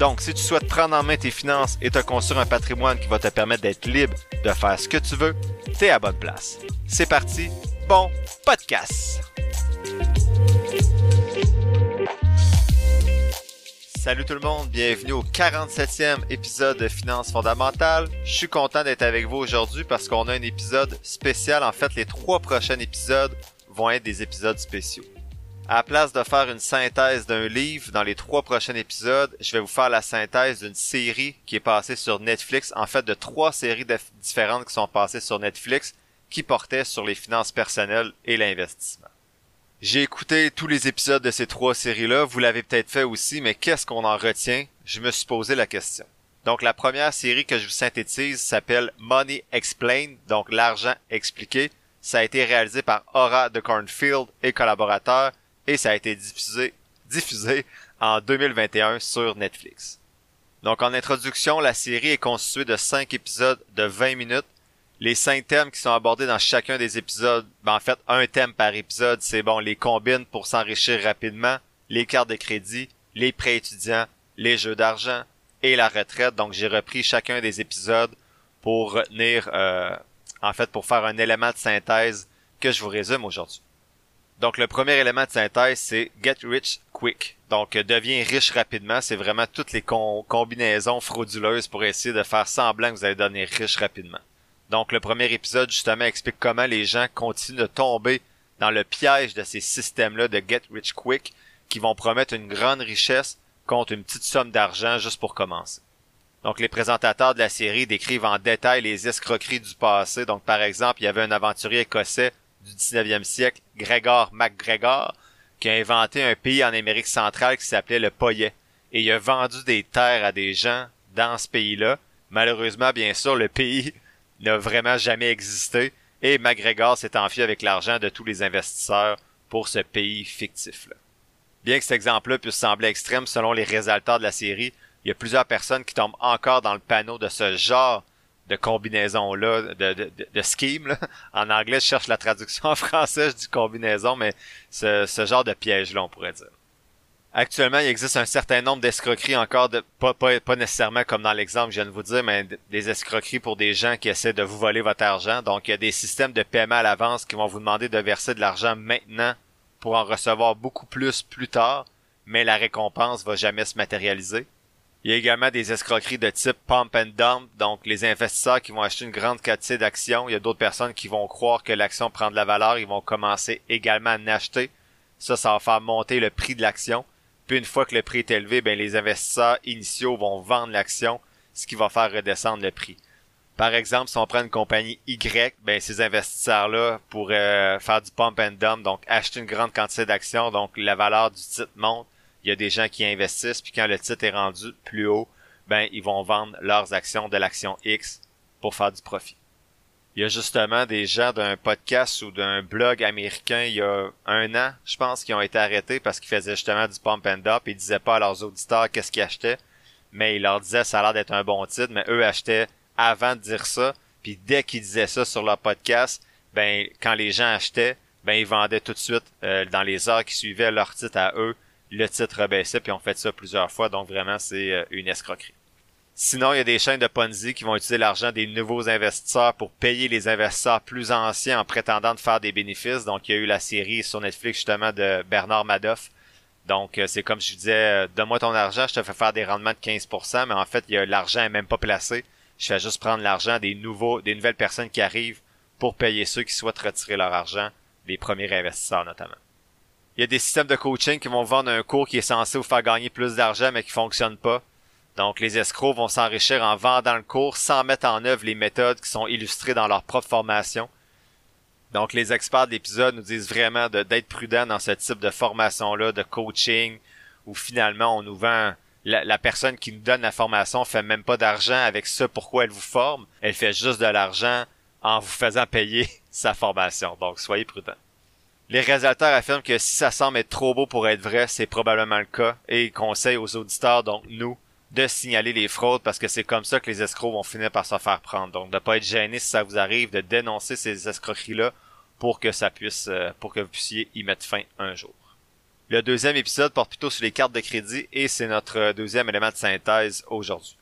Donc, si tu souhaites prendre en main tes finances et te construire un patrimoine qui va te permettre d'être libre de faire ce que tu veux, t'es à bonne place. C'est parti, bon podcast! Salut tout le monde, bienvenue au 47e épisode de Finances fondamentales. Je suis content d'être avec vous aujourd'hui parce qu'on a un épisode spécial. En fait, les trois prochains épisodes vont être des épisodes spéciaux. À la place de faire une synthèse d'un livre dans les trois prochains épisodes, je vais vous faire la synthèse d'une série qui est passée sur Netflix, en fait de trois séries différentes qui sont passées sur Netflix qui portaient sur les finances personnelles et l'investissement. J'ai écouté tous les épisodes de ces trois séries-là, vous l'avez peut-être fait aussi, mais qu'est-ce qu'on en retient? Je me suis posé la question. Donc la première série que je vous synthétise s'appelle Money Explained, donc l'argent expliqué. Ça a été réalisé par Aura de Cornfield et collaborateurs ça a été diffusé, en 2021 sur Netflix. Donc en introduction, la série est constituée de 5 épisodes de 20 minutes. Les cinq thèmes qui sont abordés dans chacun des épisodes, ben en fait un thème par épisode, c'est bon, les combines pour s'enrichir rapidement, les cartes de crédit, les prêts étudiants, les jeux d'argent et la retraite. Donc j'ai repris chacun des épisodes pour retenir, euh, en fait, pour faire un élément de synthèse que je vous résume aujourd'hui. Donc le premier élément de synthèse, c'est Get Rich Quick. Donc euh, deviens riche rapidement, c'est vraiment toutes les combinaisons frauduleuses pour essayer de faire semblant que vous allez devenir riche rapidement. Donc le premier épisode justement explique comment les gens continuent de tomber dans le piège de ces systèmes-là de Get Rich Quick qui vont promettre une grande richesse contre une petite somme d'argent juste pour commencer. Donc les présentateurs de la série décrivent en détail les escroqueries du passé. Donc par exemple, il y avait un aventurier écossais du 19e siècle, Gregor MacGregor, qui a inventé un pays en Amérique centrale qui s'appelait le Poyet. Et il a vendu des terres à des gens dans ce pays-là. Malheureusement, bien sûr, le pays n'a vraiment jamais existé et MacGregor s'est enfui avec l'argent de tous les investisseurs pour ce pays fictif-là. Bien que cet exemple-là puisse sembler extrême selon les résultats de la série, il y a plusieurs personnes qui tombent encore dans le panneau de ce genre de combinaison-là, de, de, de, scheme. Là. En anglais, je cherche la traduction en français, je dis combinaison, mais ce, ce genre de piège-là, on pourrait dire. Actuellement, il existe un certain nombre d'escroqueries encore, de, pas, pas, pas nécessairement comme dans l'exemple que je viens de vous dire, mais des escroqueries pour des gens qui essaient de vous voler votre argent. Donc, il y a des systèmes de paiement à l'avance qui vont vous demander de verser de l'argent maintenant pour en recevoir beaucoup plus plus tard, mais la récompense va jamais se matérialiser. Il y a également des escroqueries de type pump and dump, donc les investisseurs qui vont acheter une grande quantité d'actions. Il y a d'autres personnes qui vont croire que l'action prend de la valeur, ils vont commencer également à en acheter. Ça, ça va faire monter le prix de l'action. Puis une fois que le prix est élevé, ben les investisseurs initiaux vont vendre l'action, ce qui va faire redescendre le prix. Par exemple, si on prend une compagnie Y, ben ces investisseurs-là pourraient faire du pump and dump, donc acheter une grande quantité d'actions, donc la valeur du titre monte il y a des gens qui investissent, puis quand le titre est rendu plus haut, ben ils vont vendre leurs actions de l'action X pour faire du profit. Il y a justement des gens d'un podcast ou d'un blog américain il y a un an, je pense, qui ont été arrêtés parce qu'ils faisaient justement du pump and up. Ils disaient pas à leurs auditeurs qu'est-ce qu'ils achetaient, mais ils leur disaient ça a l'air d'être un bon titre, mais eux achetaient avant de dire ça. Puis dès qu'ils disaient ça sur leur podcast, ben quand les gens achetaient, ben ils vendaient tout de suite euh, dans les heures qui suivaient leur titre à eux le titre rebaissait, puis on fait ça plusieurs fois, donc vraiment c'est euh, une escroquerie. Sinon, il y a des chaînes de Ponzi qui vont utiliser l'argent des nouveaux investisseurs pour payer les investisseurs plus anciens en prétendant de faire des bénéfices. Donc, il y a eu la série sur Netflix justement de Bernard Madoff. Donc, euh, c'est comme je disais, euh, donne-moi ton argent, je te fais faire des rendements de 15%, mais en fait, l'argent est même pas placé. Je fais juste prendre l'argent des nouveaux, des nouvelles personnes qui arrivent pour payer ceux qui souhaitent retirer leur argent, les premiers investisseurs notamment. Il y a des systèmes de coaching qui vont vendre un cours qui est censé vous faire gagner plus d'argent mais qui fonctionne pas. Donc les escrocs vont s'enrichir en vendant le cours sans mettre en œuvre les méthodes qui sont illustrées dans leur propre formation. Donc les experts de l'épisode nous disent vraiment d'être prudents dans ce type de formation-là, de coaching, où finalement on nous vend la, personne qui nous donne la formation fait même pas d'argent avec ça pourquoi elle vous forme. Elle fait juste de l'argent en vous faisant payer sa formation. Donc, soyez prudents. Les réalisateurs affirment que si ça semble être trop beau pour être vrai, c'est probablement le cas et ils conseillent aux auditeurs, donc nous, de signaler les fraudes parce que c'est comme ça que les escrocs vont finir par se faire prendre. Donc, de pas être gêné si ça vous arrive, de dénoncer ces escroqueries-là pour que ça puisse, euh, pour que vous puissiez y mettre fin un jour. Le deuxième épisode porte plutôt sur les cartes de crédit et c'est notre deuxième élément de synthèse aujourd'hui.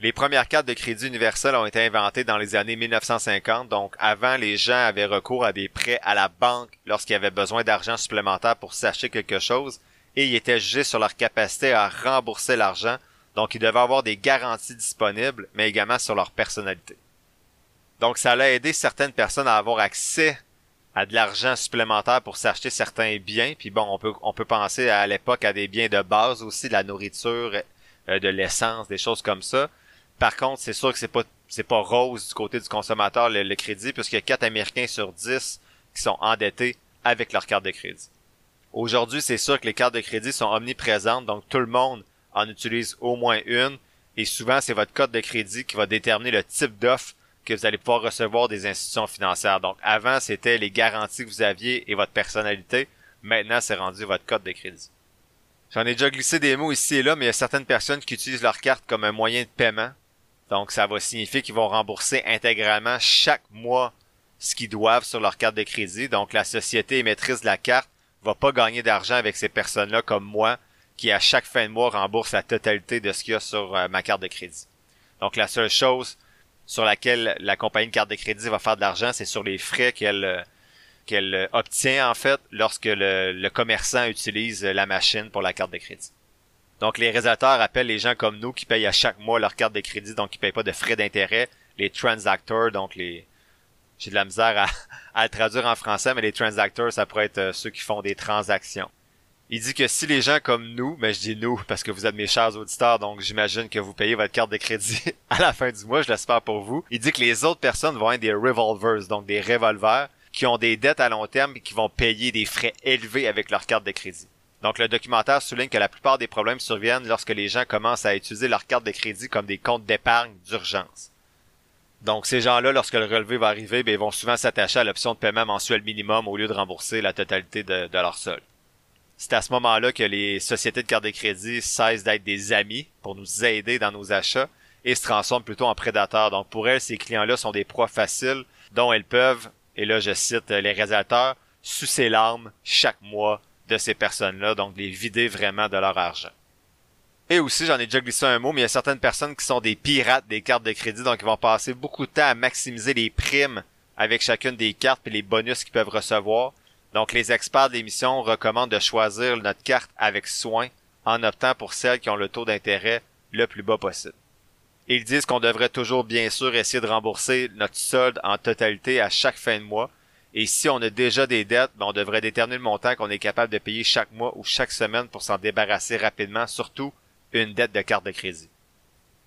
Les premières cartes de crédit universelles ont été inventées dans les années 1950, donc avant les gens avaient recours à des prêts à la banque lorsqu'ils avaient besoin d'argent supplémentaire pour s'acheter quelque chose, et ils étaient jugés sur leur capacité à rembourser l'argent, donc ils devaient avoir des garanties disponibles, mais également sur leur personnalité. Donc ça allait aider certaines personnes à avoir accès à de l'argent supplémentaire pour s'acheter certains biens, puis bon, on peut on peut penser à l'époque à des biens de base aussi, de la nourriture, euh, de l'essence, des choses comme ça. Par contre, c'est sûr que c'est pas c'est pas rose du côté du consommateur le, crédit, puisqu'il y a 4 Américains sur 10 qui sont endettés avec leur carte de crédit. Aujourd'hui, c'est sûr que les cartes de crédit sont omniprésentes, donc tout le monde en utilise au moins une, et souvent c'est votre code de crédit qui va déterminer le type d'offre que vous allez pouvoir recevoir des institutions financières. Donc avant, c'était les garanties que vous aviez et votre personnalité. Maintenant, c'est rendu votre code de crédit. J'en ai déjà glissé des mots ici et là, mais il y a certaines personnes qui utilisent leur carte comme un moyen de paiement. Donc, ça va signifier qu'ils vont rembourser intégralement chaque mois ce qu'ils doivent sur leur carte de crédit. Donc, la société émettrice de la carte va pas gagner d'argent avec ces personnes-là comme moi, qui à chaque fin de mois rembourse la totalité de ce qu'il y a sur euh, ma carte de crédit. Donc, la seule chose sur laquelle la compagnie de carte de crédit va faire de l'argent, c'est sur les frais qu'elle euh, qu'elle obtient en fait lorsque le, le commerçant utilise la machine pour la carte de crédit. Donc, les réalisateurs appellent les gens comme nous qui payent à chaque mois leur carte de crédit, donc qui payent pas de frais d'intérêt, les transactors, donc les... J'ai de la misère à, le traduire en français, mais les transactors, ça pourrait être euh, ceux qui font des transactions. Il dit que si les gens comme nous, mais je dis nous parce que vous êtes mes chers auditeurs, donc j'imagine que vous payez votre carte de crédit à la fin du mois, je l'espère pour vous. Il dit que les autres personnes vont être des revolvers, donc des revolvers, qui ont des dettes à long terme et qui vont payer des frais élevés avec leur carte de crédit. Donc le documentaire souligne que la plupart des problèmes surviennent lorsque les gens commencent à utiliser leur carte de crédit comme des comptes d'épargne d'urgence. Donc ces gens-là, lorsque le relevé va arriver, ben, ils vont souvent s'attacher à l'option de paiement mensuel minimum au lieu de rembourser la totalité de, leur sol. C'est à ce moment-là que les sociétés de carte de crédit cessent d'être des amis pour nous aider dans nos achats et se transforment plutôt en prédateurs. Donc pour elles, ces clients-là sont des proies faciles dont elles peuvent, et là je cite les réalisateurs, sucer l'arme chaque mois de ces personnes-là, donc les vider vraiment de leur argent. Et aussi, j'en ai déjà glissé un mot, mais il y a certaines personnes qui sont des pirates des cartes de crédit, donc ils vont passer beaucoup de temps à maximiser les primes avec chacune des cartes et les bonus qu'ils peuvent recevoir. Donc les experts de l'émission recommandent de choisir notre carte avec soin en optant pour celles qui ont le taux d'intérêt le plus bas possible. Ils disent qu'on devrait toujours bien sûr essayer de rembourser notre solde en totalité à chaque fin de mois, et si on a déjà des dettes, ben, on devrait déterminer le montant qu'on est capable de payer chaque mois ou chaque semaine pour s'en débarrasser rapidement, surtout une dette de carte de crédit.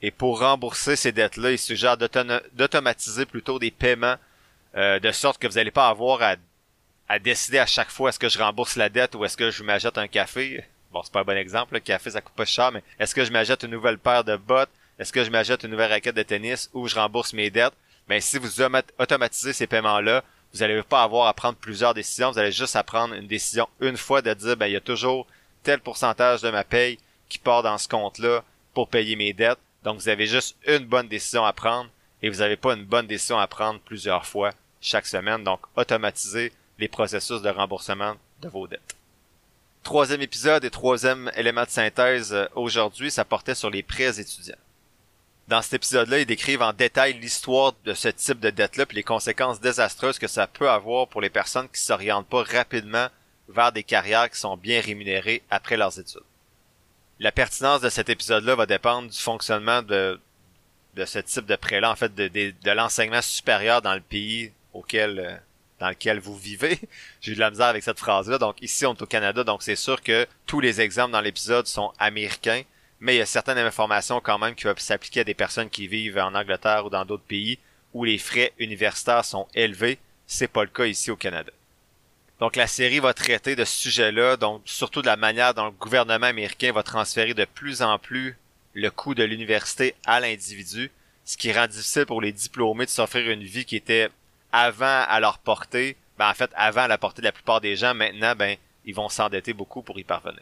Et pour rembourser ces dettes-là, il suggère d'automatiser plutôt des paiements euh, de sorte que vous n'allez pas avoir à, à, décider à chaque fois est-ce que je rembourse la dette ou est-ce que je m'achète un café? Bon, c'est pas un bon exemple, le café ça coûte pas cher, mais est-ce que je m'achète une nouvelle paire de bottes, est-ce que je m'achète une nouvelle raquette de tennis ou je rembourse mes dettes? Ben si vous automatisez ces paiements-là, vous n'allez pas avoir à prendre plusieurs décisions, vous allez juste à prendre une décision une fois de dire, ben, il y a toujours tel pourcentage de ma paye qui part dans ce compte-là pour payer mes dettes. Donc, vous avez juste une bonne décision à prendre et vous n'avez pas une bonne décision à prendre plusieurs fois chaque semaine. Donc, automatisez les processus de remboursement de vos dettes. Troisième épisode et troisième élément de synthèse euh, aujourd'hui, ça portait sur les prêts étudiants. Dans cet épisode-là, ils décrivent en détail l'histoire de ce type de dette-là et les conséquences désastreuses que ça peut avoir pour les personnes qui s'orientent pas rapidement vers des carrières qui sont bien rémunérées après leurs études. La pertinence de cet épisode-là va dépendre du fonctionnement de, ce type de prêt-là, en fait, de, de, l'enseignement supérieur dans le pays auquel euh, dans lequel vous vivez. J'ai eu de la misère avec cette phrase-là. Donc ici, on est au Canada, donc c'est sûr que tous les exemples dans l'épisode sont américains mais il y a certaines informations quand même qui peuvent s'appliquer à des personnes qui vivent en Angleterre ou dans d'autres pays où les frais universitaires sont élevés. C'est pas le cas ici au Canada. Donc la série va traiter de ce sujet-là, donc surtout de la manière dont le gouvernement américain va transférer de plus en plus le coût de l'université à l'individu, ce qui rend difficile pour les diplômés de s'offrir une vie qui était avant à leur portée, ben en fait avant à la portée de la plupart des gens, maintenant ben ils vont s'endetter beaucoup pour y parvenir.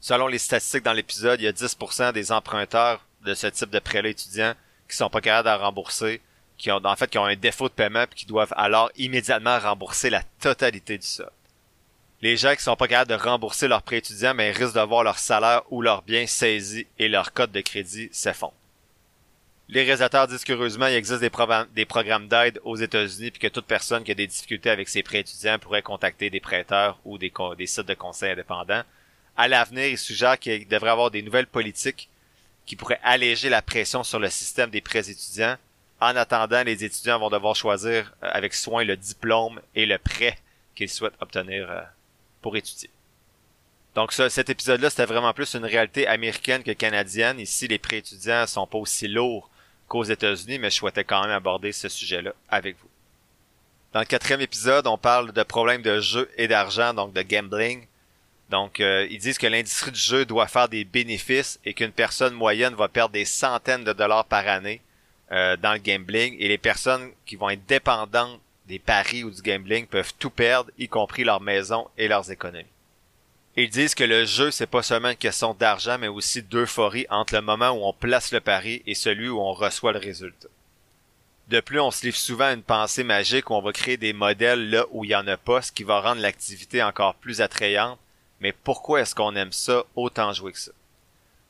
Selon les statistiques dans l'épisode, il y a 10% des emprunteurs de ce type de prêt-là étudiants qui sont pas capables de rembourser, qui ont en fait qui ont un défaut de paiement et qui doivent alors immédiatement rembourser la totalité du solde. Les gens qui sont pas capables de rembourser leur prêt étudiant, mais risquent de voir leur salaire ou leurs biens saisis et leur code de crédit s'effondre. Les réalisateurs disent qu'heureusement, il existe des, des programmes d'aide aux États-Unis puis que toute personne qui a des difficultés avec ses prêts étudiants pourrait contacter des prêteurs ou des, des sites de conseils indépendants à l'avenir, il suggère qu'il devrait avoir des nouvelles politiques qui pourraient alléger la pression sur le système des prêts étudiants. En attendant, les étudiants vont devoir choisir euh, avec soin le diplôme et le prêt qu'ils souhaitent obtenir euh, pour étudier. Donc cet épisode-là, c'était vraiment plus une réalité américaine que canadienne. Ici, les prêts étudiants sont pas aussi lourds qu'aux États-Unis, mais je souhaitais quand même aborder ce sujet-là avec vous. Dans le quatrième épisode, on parle de problèmes de jeu et d'argent, donc de gambling. Donc, euh, ils disent que l'industrie du jeu doit faire des bénéfices et qu'une personne moyenne va perdre des centaines de dollars par année euh, dans le gambling. Et les personnes qui vont être dépendantes des paris ou du gambling peuvent tout perdre, y compris leur maison et leurs économies. Ils disent que le jeu, c'est pas seulement une question d'argent, mais aussi d'euphorie entre le moment où on place le pari et celui où on reçoit le résultat. De plus, on se livre souvent à une pensée magique où on va créer des modèles là où il y en a pas, ce qui va rendre l'activité encore plus attrayante mais pourquoi est-ce qu'on aime ça autant jouer que ça?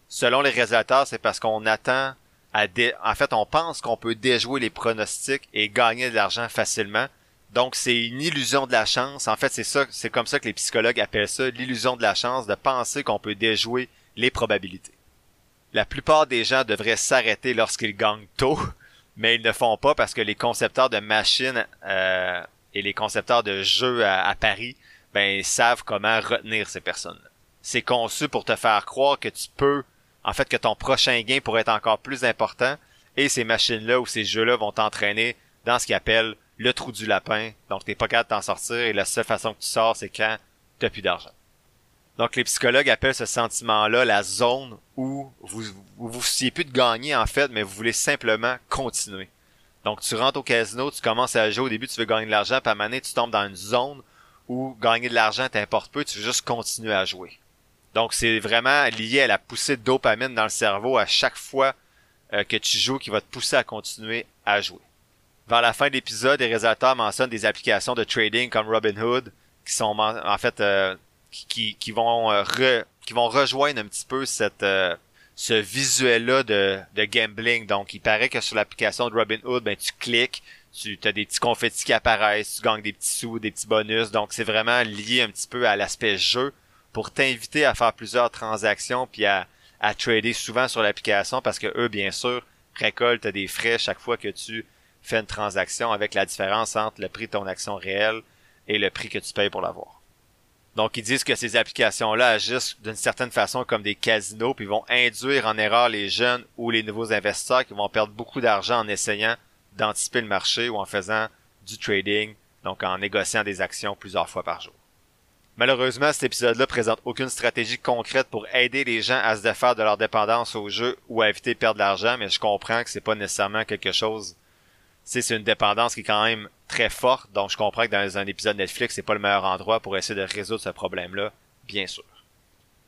Selon les résultats, c'est parce qu'on attend à dé... en fait, on pense qu'on peut déjouer les pronostics et gagner de l'argent facilement. Donc, c'est une illusion de la chance. En fait, c'est ça, c'est comme ça que les psychologues appellent ça, l'illusion de la chance, de penser qu'on peut déjouer les probabilités. La plupart des gens devraient s'arrêter lorsqu'ils gagnent tôt, mais ils ne font pas parce que les concepteurs de machines euh, et les concepteurs de jeux à Paris ben savent comment retenir ces personnes-là. C'est conçu pour te faire croire que tu peux, en fait, que ton prochain gain pourrait être encore plus important, et ces machines-là ou ces jeux-là vont t'entraîner dans ce qu'ils appellent le trou du lapin. Donc t'es pas capable de t'en sortir et la seule façon que tu sors, c'est quand t'as plus d'argent. Donc les psychologues appellent ce sentiment-là la zone où vous vous, vous souciez plus de gagner en fait, mais vous voulez simplement continuer. Donc tu rentres au casino, tu commences à jouer, au début tu veux gagner de l'argent, puis à un moment tu tombes dans une zone où gagner de l'argent t'importe peu, tu veux juste continuer à jouer. Donc c'est vraiment lié à la poussée de dopamine dans le cerveau à chaque fois euh, que tu joues qui va te pousser à continuer à jouer. Vers la fin de l'épisode, les résultats mentionnent des applications de trading comme Robinhood qui sont en fait euh, qui, qui vont euh, qui vont rejoindre un petit peu ce visuel là de, de gambling. Donc il paraît que sur l'application de Robinhood, ben tu cliques, tu as des petits confettis qui apparaissent, tu gagnes des petits sous, des petits bonus. Donc c'est vraiment lié un petit peu à l'aspect jeu pour t'inviter à faire plusieurs transactions puis à, à trader souvent sur l'application parce que eux, bien sûr, récoltent des frais chaque fois que tu fais une transaction avec la différence entre le prix de ton action réelle et le prix que tu payes pour l'avoir. Donc ils disent que ces applications-là agissent d'une certaine façon comme des casinos puis vont induire en erreur les jeunes ou les nouveaux investisseurs qui vont perdre beaucoup d'argent en essayant d'anticiper le marché ou en faisant du trading, donc en négociant des actions plusieurs fois par jour. Malheureusement, cet épisode-là présente aucune stratégie concrète pour aider les gens à se défaire de leur dépendance au jeu ou à éviter de perdre de l'argent, mais je comprends que c'est pas nécessairement quelque chose c'est une dépendance qui est quand même très forte. Donc, je comprends que dans un épisode Netflix, c'est pas le meilleur endroit pour essayer de résoudre ce problème-là, bien sûr.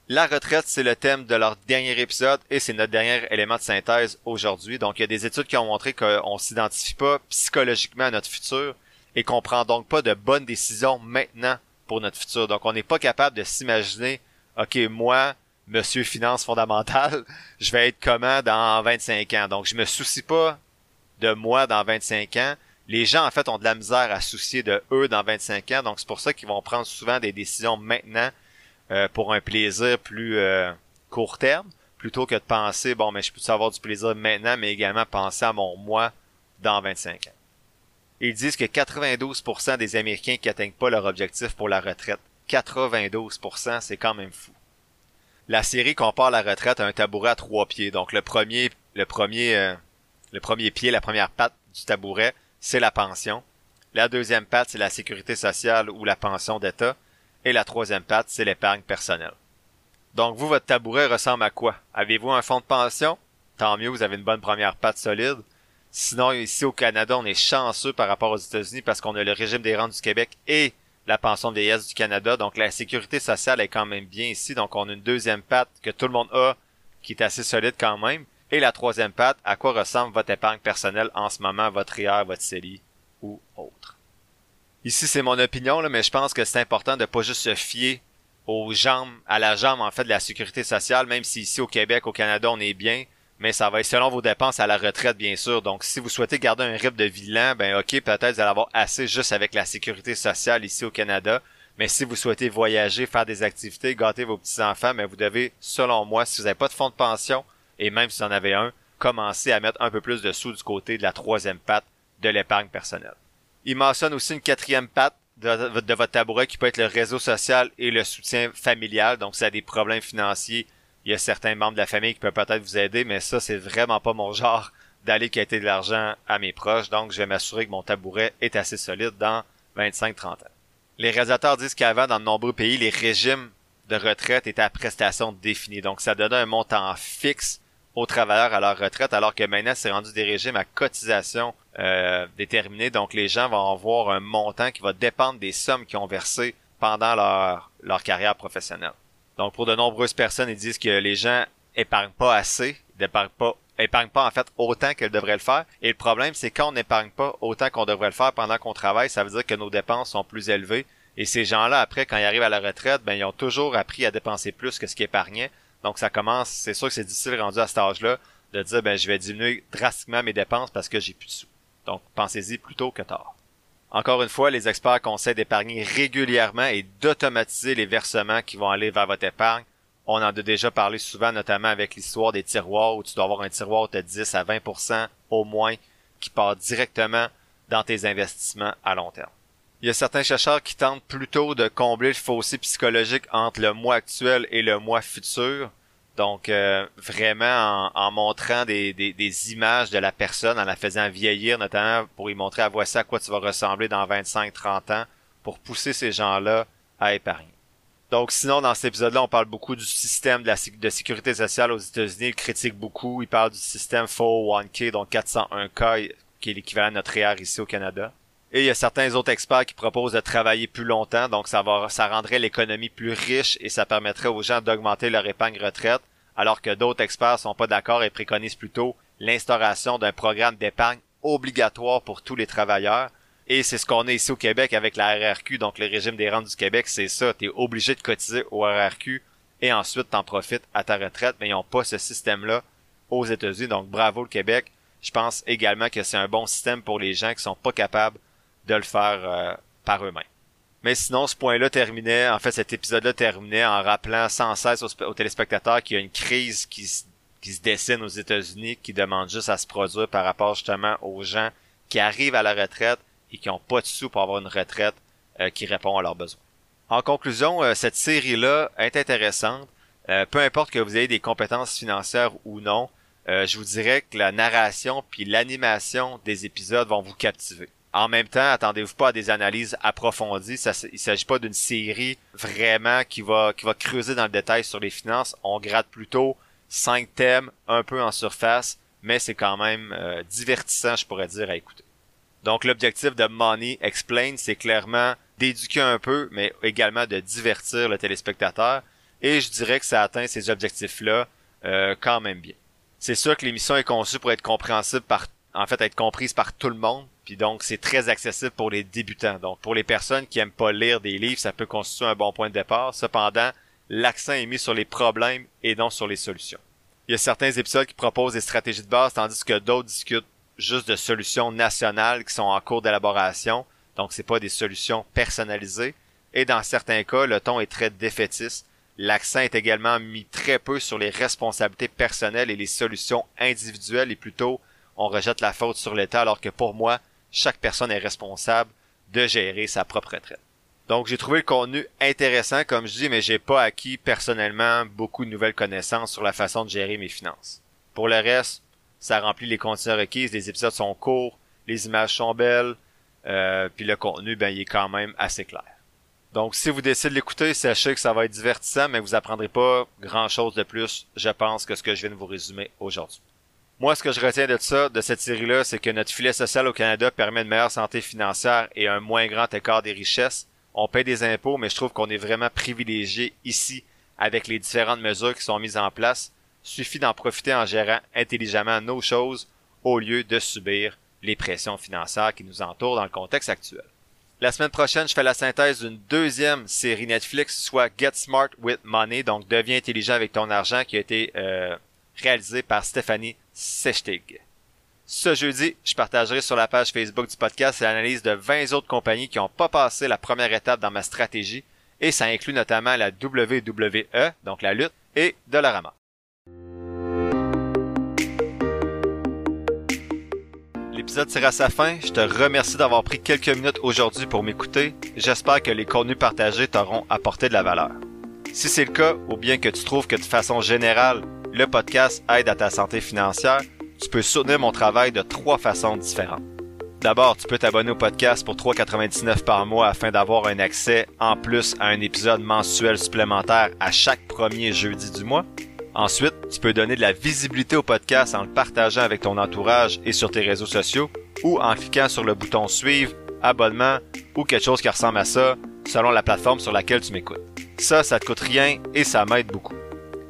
La retraite, c'est le thème de leur dernier épisode et c'est notre dernier élément de synthèse aujourd'hui. Donc, il y a des études qui ont montré qu'on s'identifie pas psychologiquement à notre futur et qu'on prend donc pas de bonnes décisions maintenant pour notre futur. Donc, on n'est pas capable de s'imaginer, OK, moi, monsieur finance fondamentale, je vais être comment dans 25 ans? Donc, je me soucie pas de moi dans 25 ans. Les gens, en fait, ont de la misère à soucier de eux dans 25 ans. Donc, c'est pour ça qu'ils vont prendre souvent des décisions maintenant euh, pour un plaisir plus euh, court terme, plutôt que de penser, bon, mais je peux avoir du plaisir maintenant, mais également penser à mon moi dans 25 ans? Ils disent que 92% des Américains qui atteignent pas leur objectif pour la retraite. 92%, c'est quand même fou. La série compare la retraite à un tabouret à trois pieds. Donc le premier, le premier, euh, le premier pied, la première patte du tabouret, c'est la pension. La deuxième patte, c'est la sécurité sociale ou la pension d'État. Et la troisième patte, c'est l'épargne personnelle. Donc vous, votre tabouret ressemble à quoi? Avez-vous un fonds de pension? Tant mieux, vous avez une bonne première patte solide. Sinon, ici au Canada, on est chanceux par rapport aux États-Unis parce qu'on a le régime des rentes du Québec et la pension de vieillesse du Canada. Donc la sécurité sociale est quand même bien ici. Donc on a une deuxième patte que tout le monde a qui est assez solide quand même. Et la troisième patte, à quoi ressemble votre épargne personnelle en ce moment, votre IR, votre CELI ou autre? Ici, c'est mon opinion, mais je pense que c'est important de pas juste se fier aux jambes, à la jambe, en fait, de la sécurité sociale, même si ici au Québec, au Canada, on est bien, mais ça va être selon vos dépenses à la retraite, bien sûr. Donc, si vous souhaitez garder un rythme de vilain, ben, ok, peut-être vous allez avoir assez juste avec la sécurité sociale ici au Canada. Mais si vous souhaitez voyager, faire des activités, gâter vos petits-enfants, mais ben, vous devez, selon moi, si vous n'avez pas de fonds de pension, et même si vous en avez un, commencer à mettre un peu plus de sous du côté de la troisième patte de l'épargne personnelle. Il mentionne aussi une quatrième patte de, votre tabouret qui peut être le réseau social et le soutien familial. Donc, si vous des problèmes financiers, il y a certains membres de la famille qui peuvent peut-être vous aider, mais ça, c'est vraiment pas mon genre d'aller quitter de l'argent à mes proches. Donc, je vais m'assurer que mon tabouret est assez solide dans 25-30 ans. Les réalisateurs disent qu'avant, dans de nombreux pays, les régimes de retraite étaient à prestation définie. Donc, ça donnait un montant fixe aux travailleurs à leur retraite, alors que maintenant, c'est rendu des régimes à cotisation euh, déterminée. Donc, les gens vont avoir un montant qui va dépendre des sommes qu'ils ont versées pendant leur, leur carrière professionnelle. Donc, pour de nombreuses personnes, ils disent que les gens épargnent pas assez, n'épargnent pas épargnent pas en fait autant qu'elles devraient le faire. Et le problème, c'est quand on n'épargne pas autant qu'on devrait le faire pendant qu'on travaille, ça veut dire que nos dépenses sont plus élevées. Et ces gens-là, après, quand ils arrivent à la retraite, ben, ils ont toujours appris à dépenser plus que ce qu'ils épargnaient. Donc ça commence, c'est sûr que c'est difficile rendu à cet âge-là de dire ben je vais diminuer drastiquement mes dépenses parce que j'ai plus de sous. Donc pensez-y plutôt que tard. Encore une fois, les experts conseillent d'épargner régulièrement et d'automatiser les versements qui vont aller vers votre épargne. On en a déjà parlé souvent, notamment avec l'histoire des tiroirs où tu dois avoir un tiroir de 10 à 20% au moins qui part directement dans tes investissements à long terme. Il y a certains chercheurs qui tentent plutôt de combler le fossé psychologique entre le mois actuel et le mois futur. Donc euh, vraiment en, montrant des, des, images de la personne, en la faisant vieillir, notamment pour y montrer à voici à quoi tu vas ressembler dans 25-30 ans, pour pousser ces gens-là à épargner. Donc sinon, dans cet épisode-là, on parle beaucoup du système de, la, de sécurité sociale aux États-Unis. Il critique beaucoup. Il parle du système 401k, donc 401k, qui est l'équivalent de notre IR ici au Canada. Et il y a certains autres experts qui proposent de travailler plus longtemps, donc ça va, ça rendrait l'économie plus riche et ça permettrait aux gens d'augmenter leur épargne retraite, alors que d'autres experts sont pas d'accord et préconisent plutôt l'instauration d'un programme d'épargne obligatoire pour tous les travailleurs. Et c'est ce qu'on a ici au Québec avec la RRQ, donc le régime des rentes du Québec, c'est ça, tu es obligé de cotiser au RRQ et ensuite t'en profites à ta retraite, mais ils n'ont pas ce système-là aux États-Unis, donc bravo le Québec. Je pense également que c'est un bon système pour les gens qui sont pas capables de le faire euh, par eux-mêmes. Mais sinon, ce point-là terminait, en fait, cet épisode-là terminait en rappelant sans cesse aux, téléspectateurs qu'il y a une crise qui, se dessine aux États-Unis, qui demande juste à se produire par rapport justement aux gens qui arrivent à la retraite et qui n'ont pas de sous pour avoir une retraite euh, qui répond à leurs besoins. En conclusion, euh, cette série-là est intéressante. peu importe que vous ayez des compétences financières ou non, je vous dirais que la narration puis l'animation des épisodes vont vous captiver. En même temps, attendez-vous pas à des analyses approfondies. Ça, il s'agit pas d'une série vraiment qui va qui va creuser dans le détail sur les finances. On gratte plutôt cinq thèmes un peu en surface, mais c'est quand même euh, divertissant, je pourrais dire, à écouter. Donc l'objectif de Money Explain, c'est clairement d'éduquer un peu, mais également de divertir le téléspectateur. Et je dirais que ça atteint ces objectifs-là euh, quand même bien. C'est sûr que l'émission est conçue pour être compréhensible par, en fait, être comprise par tout le monde. Puis donc c'est très accessible pour les débutants. Donc pour les personnes qui aiment pas lire des livres, ça peut constituer un bon point de départ. Cependant, l'accent est mis sur les problèmes et non sur les solutions. Il y a certains épisodes qui proposent des stratégies de base, tandis que d'autres discutent juste de solutions nationales qui sont en cours d'élaboration. Donc c'est pas des solutions personnalisées. Et dans certains cas, le ton est très défaitiste. L'accent est également mis très peu sur les responsabilités personnelles et les solutions individuelles et plutôt on rejette la faute sur l'État alors que pour moi, chaque personne est responsable de gérer sa propre retraite. Donc j'ai trouvé le contenu intéressant comme je dis, mais j'ai pas acquis personnellement beaucoup de nouvelles connaissances sur la façon de gérer mes finances. Pour le reste, ça remplit les conditions requises, les épisodes sont courts, les images sont belles, euh, puis le contenu, ben, il est quand même assez clair. Donc, si vous décidez de l'écouter, sachez que ça va être divertissant, mais vous apprendrez pas grand chose de plus, je pense, que ce que je viens de vous résumer aujourd'hui. Moi, ce que je retiens de ça, de cette série-là, c'est que notre filet social au Canada permet une meilleure santé financière et un moins grand écart des richesses. On paie des impôts, mais je trouve qu'on est vraiment privilégié ici avec les différentes mesures qui sont mises en place. Suffit d'en profiter en gérant intelligemment nos choses au lieu de subir les pressions financières qui nous entourent dans le contexte actuel. La semaine prochaine, je fais la synthèse d'une deuxième série Netflix, soit Get Smart with Money, donc deviens intelligent avec ton argent, qui a été euh, réalisé par Stéphanie Sechtig. Ce jeudi, je partagerai sur la page Facebook du podcast l'analyse de 20 autres compagnies qui n'ont pas passé la première étape dans ma stratégie, et ça inclut notamment la WWE, donc la lutte, et Dollarama. L'épisode tire à sa fin. Je te remercie d'avoir pris quelques minutes aujourd'hui pour m'écouter. J'espère que les contenus partagés t'auront apporté de la valeur. Si c'est le cas, ou bien que tu trouves que de façon générale, le podcast aide à ta santé financière, tu peux soutenir mon travail de trois façons différentes. D'abord, tu peux t'abonner au podcast pour 3,99 par mois afin d'avoir un accès en plus à un épisode mensuel supplémentaire à chaque premier jeudi du mois. Ensuite, tu peux donner de la visibilité au podcast en le partageant avec ton entourage et sur tes réseaux sociaux ou en cliquant sur le bouton suivre, abonnement ou quelque chose qui ressemble à ça selon la plateforme sur laquelle tu m'écoutes. Ça, ça te coûte rien et ça m'aide beaucoup.